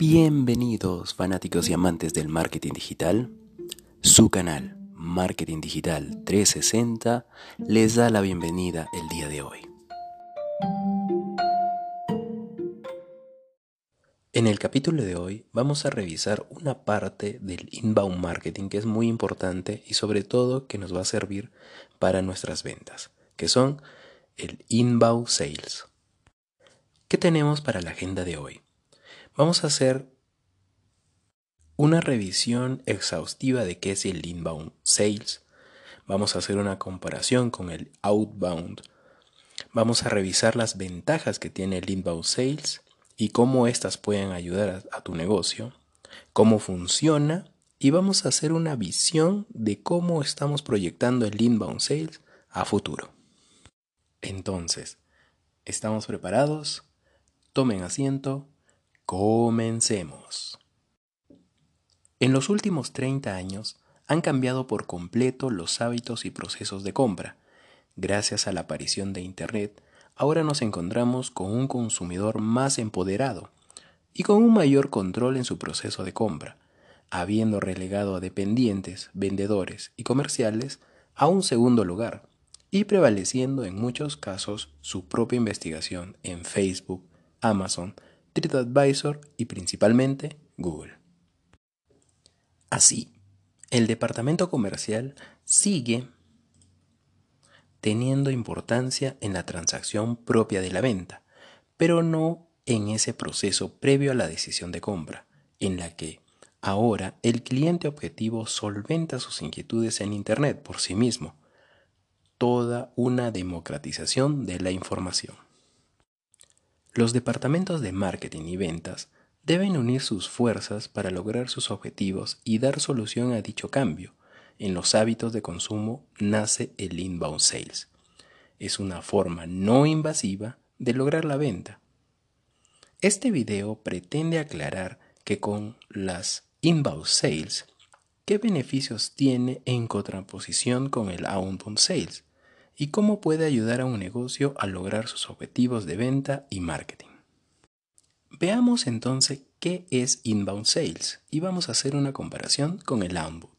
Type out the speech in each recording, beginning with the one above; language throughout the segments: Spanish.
Bienvenidos fanáticos y amantes del marketing digital. Su canal Marketing Digital 360 les da la bienvenida el día de hoy. En el capítulo de hoy vamos a revisar una parte del inbound marketing que es muy importante y sobre todo que nos va a servir para nuestras ventas, que son el inbound sales. ¿Qué tenemos para la agenda de hoy? Vamos a hacer una revisión exhaustiva de qué es el inbound sales. Vamos a hacer una comparación con el outbound. Vamos a revisar las ventajas que tiene el inbound sales y cómo éstas pueden ayudar a, tu negocio, cómo funciona y vamos a hacer una visión de cómo estamos proyectando el inbound sales a futuro. Entonces, ¿estamos preparados? Tomen asiento Comencemos. En los últimos 30 años han cambiado por completo los hábitos y procesos de compra. Gracias a la aparición de Internet, ahora nos encontramos con un consumidor más empoderado y con un mayor control en su proceso de compra, habiendo relegado a dependientes, vendedores y comerciales a un segundo lugar y prevaleciendo en muchos casos su propia investigación en Facebook, Amazon, TripAdvisor y principalmente Google. Así, el departamento comercial sigue teniendo importancia en la transacción propia de la venta, pero no en ese proceso previo a la decisión de compra, en la que ahora el cliente objetivo solventa sus inquietudes en Internet por sí mismo. Toda una democratización de la información. Los departamentos de marketing y ventas deben unir sus fuerzas para lograr sus objetivos y dar solución a dicho cambio. En los hábitos de consumo nace el inbound sales. Es una forma no invasiva de lograr la venta. Este video pretende aclarar que con las inbound sales, ¿qué beneficios tiene en contraposición con el outbound sales? Y cómo puede ayudar a un negocio a lograr sus objetivos de venta y marketing. Veamos entonces qué es inbound sales y vamos a hacer una comparación con el outbound.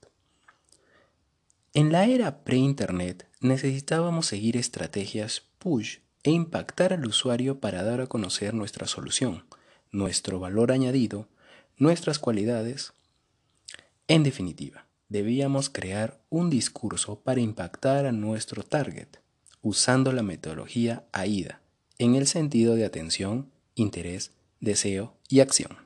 En la era pre-internet necesitábamos seguir estrategias push e impactar al usuario para dar a conocer nuestra solución, nuestro valor añadido, nuestras cualidades. En definitiva, debíamos crear un discurso para impactar a nuestro target, usando la metodología AIDA, en el sentido de atención, interés, deseo y acción.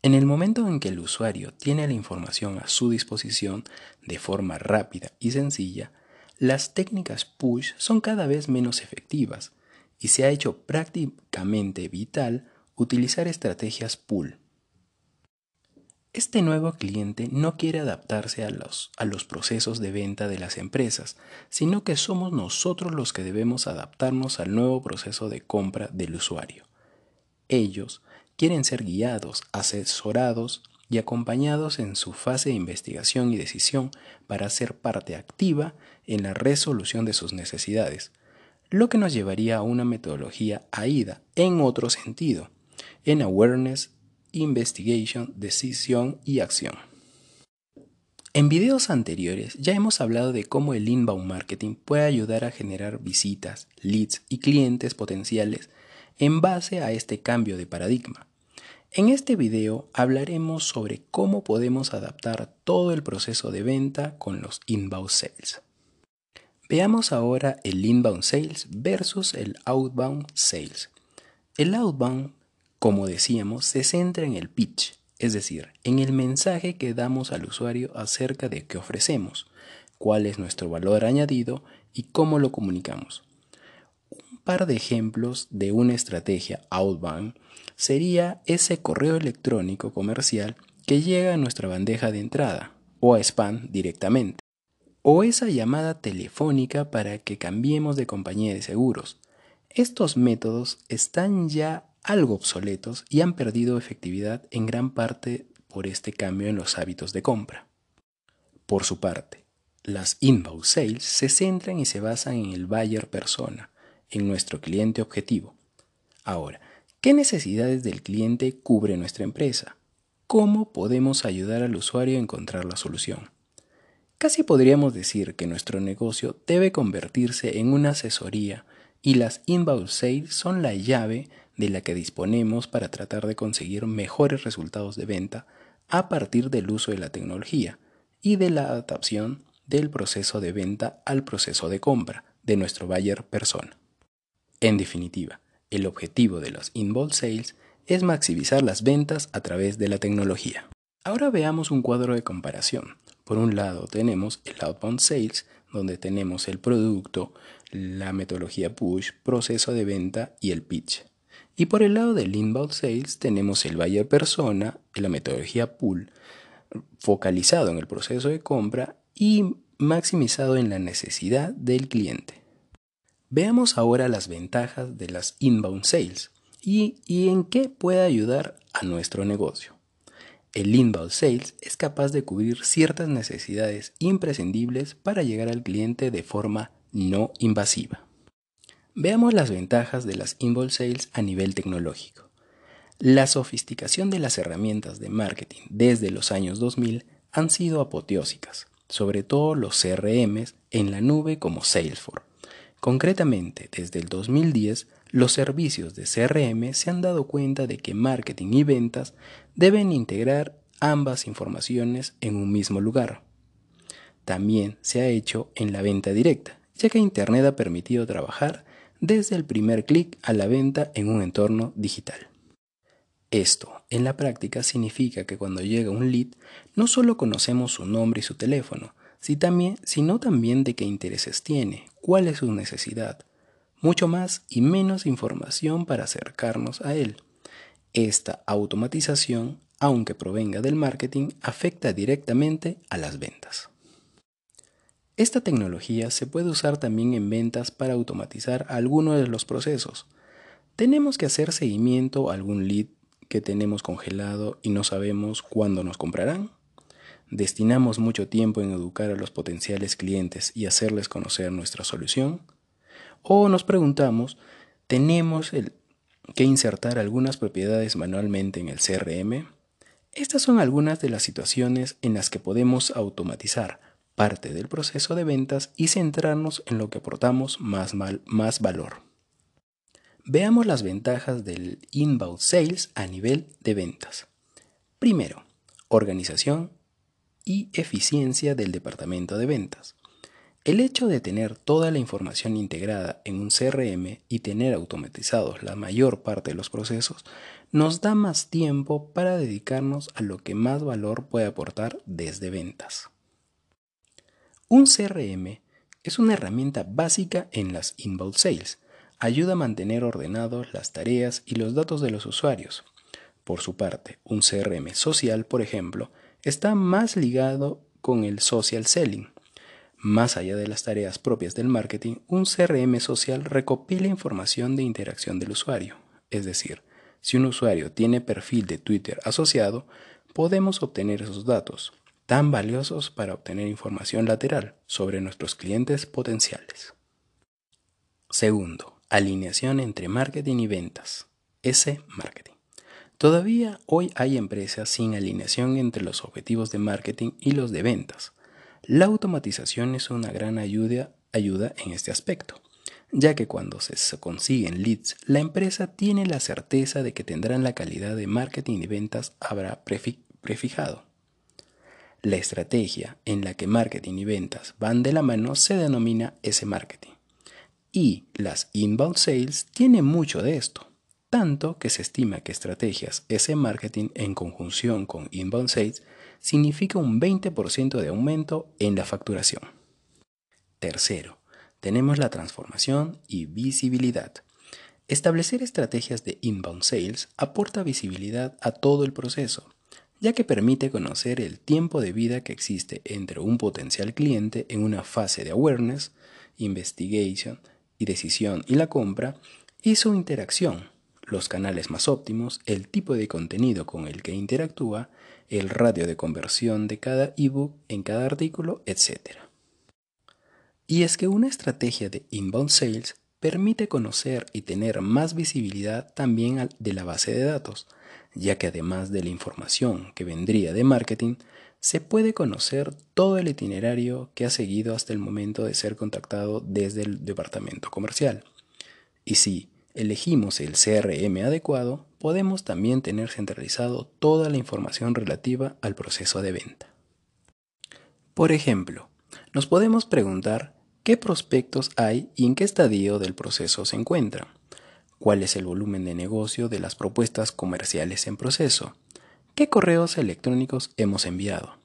En el momento en que el usuario tiene la información a su disposición de forma rápida y sencilla, las técnicas push son cada vez menos efectivas y se ha hecho prácticamente vital utilizar estrategias pull este nuevo cliente no quiere adaptarse a los, a los procesos de venta de las empresas, sino que somos nosotros los que debemos adaptarnos al nuevo proceso de compra del usuario. Ellos quieren ser guiados, asesorados y acompañados en su fase de investigación y decisión para ser parte activa en la resolución de sus necesidades, lo que nos llevaría a una metodología AIDA en otro sentido, en Awareness, investigation, decisión y acción. En videos anteriores ya hemos hablado de cómo el inbound marketing puede ayudar a generar visitas, leads y clientes potenciales en base a este cambio de paradigma. En este video hablaremos sobre cómo podemos adaptar todo el proceso de venta con los inbound sales. Veamos ahora el inbound sales versus el outbound sales. El outbound como decíamos, se centra en el pitch, es decir, en el mensaje que damos al usuario acerca de qué ofrecemos, cuál es nuestro valor añadido y cómo lo comunicamos. Un par de ejemplos de una estrategia outbound sería ese correo electrónico comercial que llega a nuestra bandeja de entrada o a spam directamente, o esa llamada telefónica para que cambiemos de compañía de seguros. Estos métodos están ya algo obsoletos y han perdido efectividad en gran parte por este cambio en los hábitos de compra. Por su parte, las inbound sales se centran y se basan en el buyer persona, en nuestro cliente objetivo. Ahora, ¿Qué necesidades del cliente cubre nuestra empresa? ¿Cómo podemos ayudar al usuario a encontrar la solución? Casi podríamos decir que nuestro negocio debe convertirse en una asesoría y las inbound sales son la llave de la que disponemos para tratar de conseguir mejores resultados de venta a partir del uso de la tecnología y de la adaptación del proceso de venta al proceso de compra de nuestro buyer persona. En definitiva, el objetivo de los inbound sales es maximizar las ventas a través de la tecnología. Ahora veamos un cuadro de comparación. Por un lado tenemos el outbound sales, donde tenemos el producto, la metodología push, proceso de venta y el pitch. Y por el lado del inbound sales tenemos el buyer persona, la metodología pull, focalizado en el proceso de compra y maximizado en la necesidad del cliente. Veamos ahora las ventajas de las inbound sales y en qué puede ayudar a nuestro negocio. El inbound sales es capaz de cubrir ciertas necesidades imprescindibles para llegar al cliente de forma no invasiva. Veamos las ventajas de las inbound sales a nivel tecnológico. La sofisticación de las herramientas de marketing desde los años 2000 han sido apoteósicas, sobre todo los CRMs en la nube como Salesforce. Concretamente, desde el 2010, los servicios de CRM se han dado cuenta de que marketing y ventas deben integrar ambas informaciones en un mismo lugar. También se ha hecho en la venta directa, ya que Internet ha permitido trabajar desde el primer clic a la venta en un entorno digital. Esto, en la práctica, significa que cuando llega un lead, no solo conocemos su nombre y su teléfono, sino también de qué intereses tiene, cuál es su necesidad, mucho más y menos información para acercarnos a él. Esta automatización, aunque provenga del marketing, afecta directamente a las ventas. Esta tecnología se puede usar también en ventas para automatizar algunos de los procesos. Tenemos que hacer seguimiento a algún lead que tenemos congelado y no sabemos cuándo nos comprarán? ¿Destinamos mucho tiempo en educar a los potenciales clientes y hacerles conocer nuestra solución? ¿O nos preguntamos, ¿tenemos que insertar algunas propiedades manualmente en el CRM? Estas son algunas de las situaciones en las que podemos automatizar parte del proceso de ventas y centrarnos en lo que aportamos más, más valor. Veamos las ventajas del inbound sales a nivel de ventas. Primero, organización y eficiencia del departamento de ventas. El hecho de tener toda la información integrada en un CRM y tener automatizados la mayor parte de los procesos nos da más tiempo para dedicarnos a lo que más valor puede aportar desde ventas. Un CRM es una herramienta básica en las inbound sales ayuda a mantener ordenados las tareas y los datos de los usuarios. Por su parte, un CRM social, por ejemplo, está más ligado con el social selling. Más allá de las tareas propias del marketing, un CRM social recopila información de interacción del usuario. Es decir, si un usuario tiene perfil de Twitter asociado, podemos obtener esos datos, tan valiosos para obtener información lateral sobre nuestros clientes potenciales. Segundo, Alineación entre marketing y ventas. Ese marketing. Todavía hoy hay empresas sin alineación entre los objetivos de marketing y los de ventas. La automatización es una gran ayuda, ayuda en este aspecto, ya que cuando se consiguen leads, la empresa tiene la certeza de que tendrán la calidad de marketing y ventas habrá prefijado. La estrategia en la que marketing y ventas van de la mano se denomina ese marketing. Y las inbound sales tienen mucho de esto, tanto que se estima que estrategias ese marketing en conjunción con inbound sales significa un 20% de aumento en la facturación. Tercero, tenemos la transformación y visibilidad. Establecer estrategias de inbound sales aporta visibilidad a todo el proceso, ya que permite conocer el tiempo de vida que existe entre un potencial cliente en una fase de awareness, investigation, y decisión y la compra y su interacción, los canales más óptimos, el tipo de contenido con el que interactúa, el radio de conversión de cada ebook en cada artículo, etc. Y es que una estrategia de inbound sales permite conocer y tener más visibilidad también de la base de datos, ya que además de la información que vendría de marketing, se puede conocer todo el itinerario que ha seguido hasta el momento de ser contactado desde el departamento comercial. Y si elegimos el CRM adecuado, podemos también tener centralizado toda la información relativa al proceso de venta. Por ejemplo, nos podemos preguntar qué prospectos hay y en qué estadio del proceso se encuentran, cuál es el volumen de negocio de las propuestas comerciales en proceso, qué correos electrónicos hemos enviado.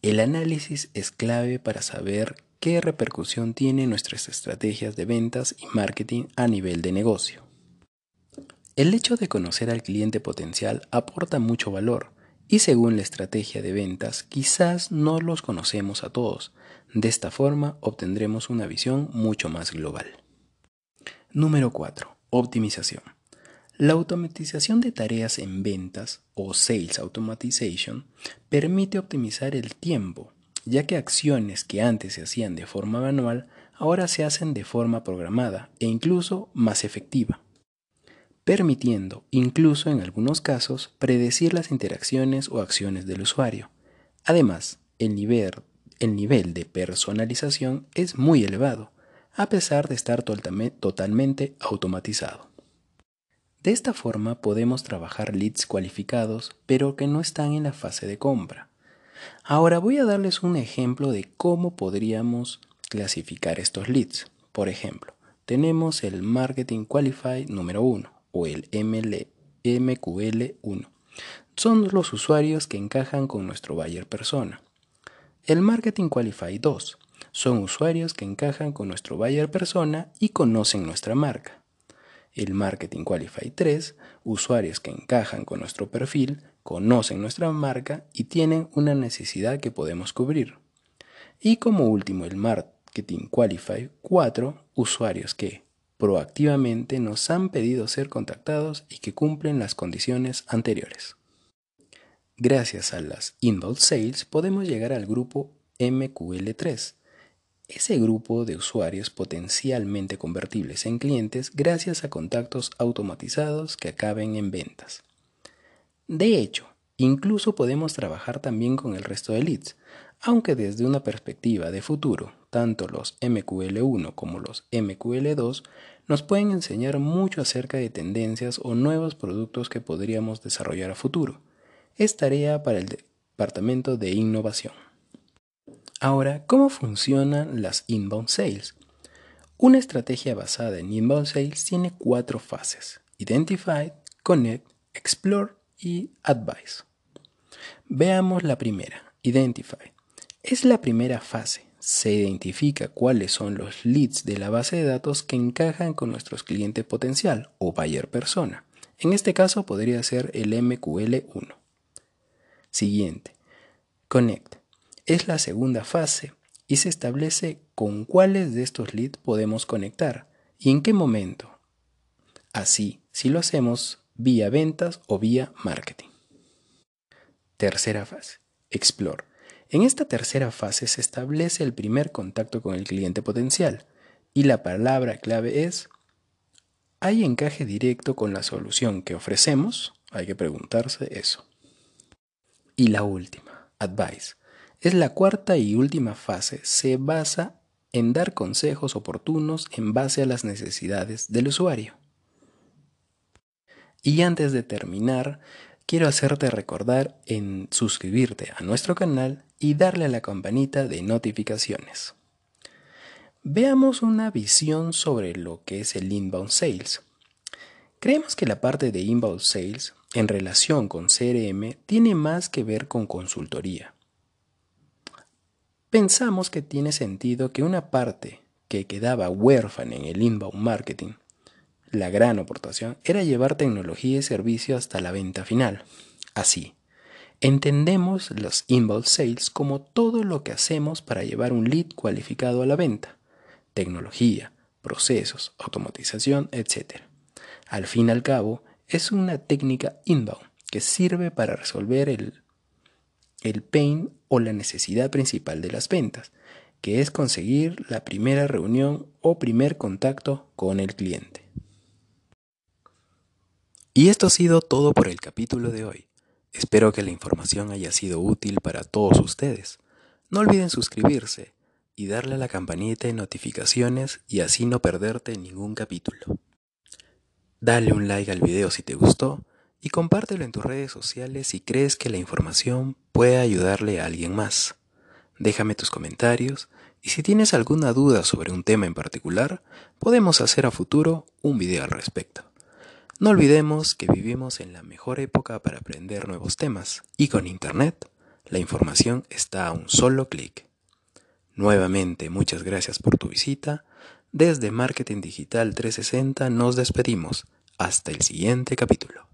El análisis es clave para saber qué repercusión tienen nuestras estrategias de ventas y marketing a nivel de negocio. El hecho de conocer al cliente potencial aporta mucho valor y según la estrategia de ventas quizás no los conocemos a todos. De esta forma obtendremos una visión mucho más global. Número 4. Optimización. La automatización de tareas en ventas o sales automation permite optimizar el tiempo ya que acciones que antes se hacían de forma manual ahora se hacen de forma programada e incluso más efectiva, permitiendo, incluso en algunos casos, predecir las interacciones o acciones del usuario. Además, el nivel, el nivel de personalización es muy elevado, a pesar de estar totalmente automatizado. De esta forma podemos trabajar leads cualificados, pero que no están en la fase de compra Ahora voy a darles un ejemplo de cómo podríamos clasificar estos leads. Por ejemplo, tenemos el Marketing Qualify número 1 o el MQL1. Son los usuarios que encajan con nuestro buyer persona. El Marketing Qualify 2 son usuarios que encajan con nuestro buyer persona y conocen nuestra marca. El Marketing Qualify 3, usuarios que encajan con nuestro perfil, conocen nuestra marca y tienen una necesidad que podemos cubrir. Y como último, el Marketing Qualify 4, usuarios que proactivamente nos han pedido ser contactados y que cumplen las condiciones anteriores. Gracias a las Inbound Sales podemos llegar al grupo MQL3, ese grupo de usuarios potencialmente convertibles en clientes gracias a contactos automatizados que acaben en ventas. De hecho, incluso podemos trabajar también con el resto de leads, aunque desde una perspectiva de futuro, tanto los MQL1 como los MQL2 nos pueden enseñar mucho acerca de tendencias o nuevos productos que podríamos desarrollar a futuro. Es tarea para el Departamento de Innovación. Ahora, ¿cómo funcionan las inbound sales? Una estrategia basada en inbound sales tiene cuatro fases. Identify, Connect, Explore y Advice. Veamos la primera, Identify. Es la primera fase. Se identifica cuáles son los leads de la base de datos que encajan con nuestros clientes potencial o buyer persona. En este caso podría ser el MQL1. Siguiente, Connect. Es la segunda fase y se establece con cuáles de estos leads podemos conectar y en qué momento. Así, si lo hacemos vía ventas o vía marketing. Tercera fase, Explore. En esta tercera fase se establece el primer contacto con el cliente potencial y la palabra clave es ¿hay encaje directo con la solución que ofrecemos? Hay que preguntarse eso. Y la última, Advice. Es la cuarta y última fase, se basa en dar consejos oportunos en base a las necesidades del usuario. Y antes de terminar, quiero hacerte recordar en suscribirte a nuestro canal y darle a la campanita de notificaciones. Veamos una visión sobre lo que es el inbound sales. Creemos que la parte de inbound sales en relación con CRM tiene más que ver con consultoría. Pensamos que tiene sentido que una parte que quedaba huérfana en el inbound marketing la gran aportación era llevar tecnología y servicio hasta la venta final. Así, entendemos los inbound sales como todo lo que hacemos para llevar un lead cualificado a la venta. Tecnología, procesos, automatización, etc. Al fin y al cabo, es una técnica inbound que sirve para resolver el, el pain o la necesidad principal de las ventas que es conseguir la primera reunión o primer contacto con el cliente. Y esto ha sido todo por el capítulo de hoy. Espero que la información haya sido útil para todos ustedes. No olviden suscribirse y darle a la campanita de notificaciones y así no perderte ningún capítulo. Dale un like al video si te gustó y compártelo en tus redes sociales si crees que la información puede ayudarle a alguien más. Déjame tus comentarios y si tienes alguna duda sobre un tema en particular, podemos hacer a futuro un video al respecto. No olvidemos que vivimos en la mejor época para aprender nuevos temas y con Internet la información está a un solo clic. Nuevamente muchas gracias por tu visita. Desde Marketing Digital 360 nos despedimos. Hasta el siguiente capítulo.